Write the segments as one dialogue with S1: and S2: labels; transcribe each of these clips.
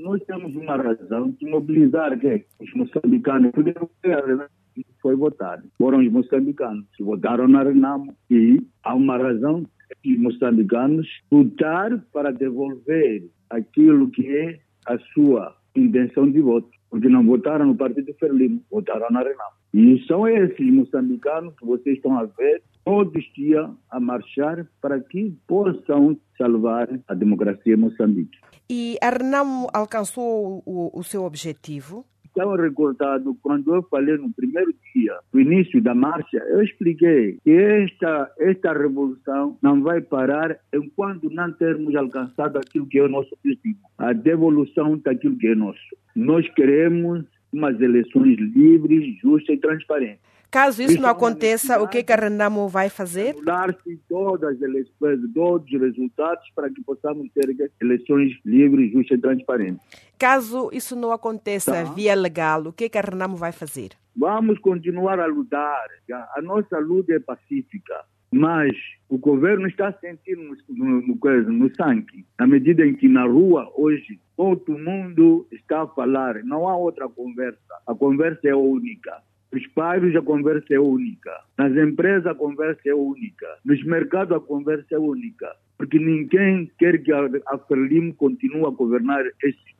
S1: Nós temos uma razão de mobilizar que os moçambicanos, foi votado. Foram os moçambicanos que votaram na Renamo. E há uma razão de os moçambicanos lutar para devolver aquilo que é a sua intenção de voto, porque não votaram no Partido Ferlimo, votaram na Renamo. E são esses moçambicanos que vocês estão a ver todos os dias a marchar para que possam salvar a democracia em Moçambique.
S2: E a Renamo alcançou o, o seu objetivo?
S1: Estão recordados quando eu falei no primeiro dia, no início da marcha, eu expliquei que esta, esta revolução não vai parar enquanto não termos alcançado aquilo que é o nosso objetivo, a devolução daquilo que é nosso. Nós queremos umas eleições livres, justas e transparentes.
S2: Caso isso, não aconteça, o que, Renamo vai fazer?
S1: Anular-se todas as eleições, todos os resultados para que possamos ter eleições livres, justas e transparentes.
S2: Caso isso não aconteça tá. via legal, o que, Renamo vai fazer?
S1: Vamos continuar a lutar. A nossa luta é pacífica. Mas o governo está sentindo no, no, no, no sangue, na medida em que na rua hoje todo mundo está a falar, não há outra conversa, a conversa é única. Nos bairros a conversa é única, nas empresas a conversa é única, nos mercados a conversa é única, porque ninguém quer que a, Frelimo continue a governar este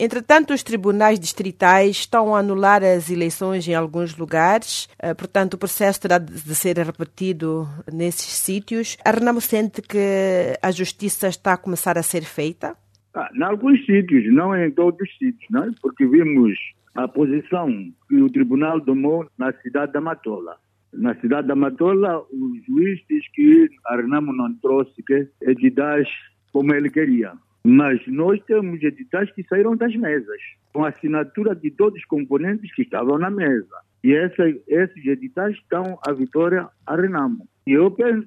S2: Entretanto, os tribunais distritais estão a anular as eleições em alguns lugares, eh, portanto, o processo terá de ser repetido nesses sítios. A Renamo sente que a justiça está a começar a ser feita?
S1: Ah, em alguns sítios, não em todos os sítios, não é? porque vimos a posição que o tribunal tomou na cidade da Matola. Na cidade da Matola, o juiz diz que a Renamo não trouxe que editais como ele queria. Mas nós temos editais que saíram das mesas, com a assinatura de todos os componentes que estavam na mesa. E essa, esses editais estão à vitória a Renamo. E eu penso,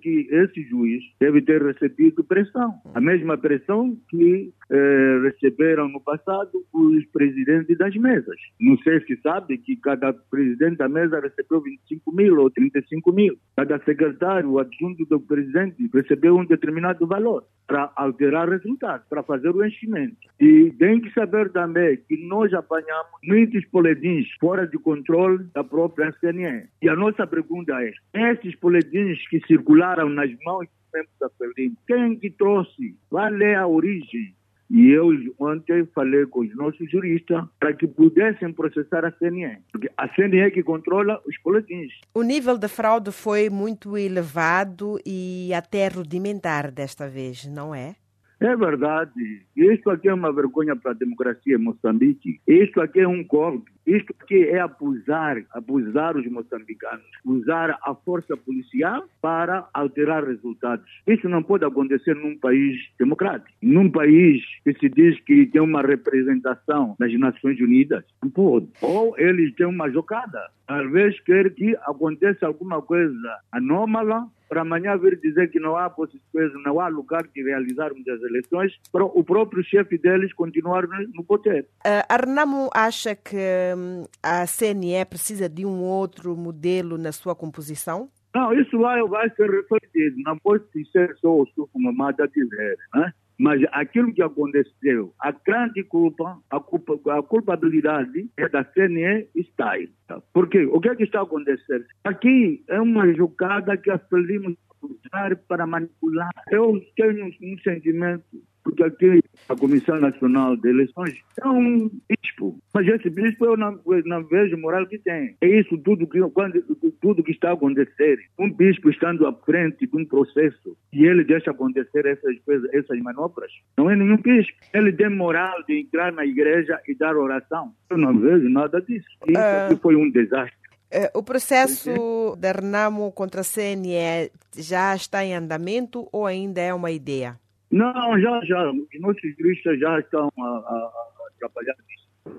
S1: que esse juiz deve ter recebido pressão, a mesma pressão que eh, receberam no passado os presidentes das mesas. Não sei se sabe que cada presidente da mesa recebeu 25 mil ou 35 mil. Cada secretário adjunto do presidente recebeu um determinado valor para alterar resultados, para fazer o enchimento. E tem que saber também que nós apanhamos muitos boletins fora de controle da própria CNE. E a nossa pergunta é, esses boletins que circularam nas mãos dos membros da Frelimo, quem que trouxe? Qual é a origem? E eu ontem falei com os nossos juristas para que pudessem processar a CNE, porque a CNE é que controla os boletins.
S2: O nível de fraude foi muito elevado e até rudimentar desta vez, não é?
S1: É verdade. Isto aqui é uma vergonha para a democracia em Moçambique. Isto aqui é um golpe. Isto aqui é abusar, abusar os moçambicanos, usar a força policial para alterar resultados. Isso não pode acontecer num país democrático, num país que se diz que tem uma representação das Nações Unidas. Não pode. Ou eles têm uma jogada. Talvez quer que aconteça alguma coisa anômala para amanhã vir dizer que não há possibilidade, não há lugar de realizarmos as eleições, para o próprio chefe deles continuar no poder.
S2: Uh, Arnamo acha que hum, a CNE precisa de um outro modelo na sua composição?
S1: Não, isso vai, vai ser refletido. Não pode ser só o Sufo Mamada dizer, né? Mas aquilo que aconteceu, a grande culpa, a, culpa, a culpabilidade é da CNE Style. Porque o que é que está acontecendo? Aqui é uma jogada que aprendemos usar para manipular. Eu tenho um sentimento porque aqui a Comissão Nacional de Eleições é um bispo, mas esse bispo eu não, eu não vejo moral que tem. É isso tudo que, quando, tudo que está a acontecer. Um bispo estando à frente de um processo e ele deixa acontecer essas coisas, essas manobras, não é nenhum bispo. Ele tem moral de entrar na igreja e dar oração. Eu não vejo nada disso. Isso uh... aqui foi um desastre.
S2: Uh, o processo da Renamo contra a CNE já está em andamento ou ainda é uma ideia?
S1: Não, já, já. Os nossos juristas já estão a, a, a trabalhar.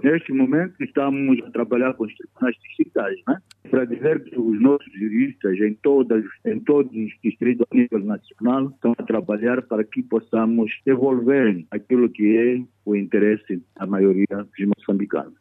S1: Neste momento estamos a trabalhar com os tribunais distritais, né? para dizer que os nossos juristas em, todas, em todos os distritos a nível nacional estão a trabalhar para que possamos devolver aquilo que é o interesse da maioria dos moçambicanos.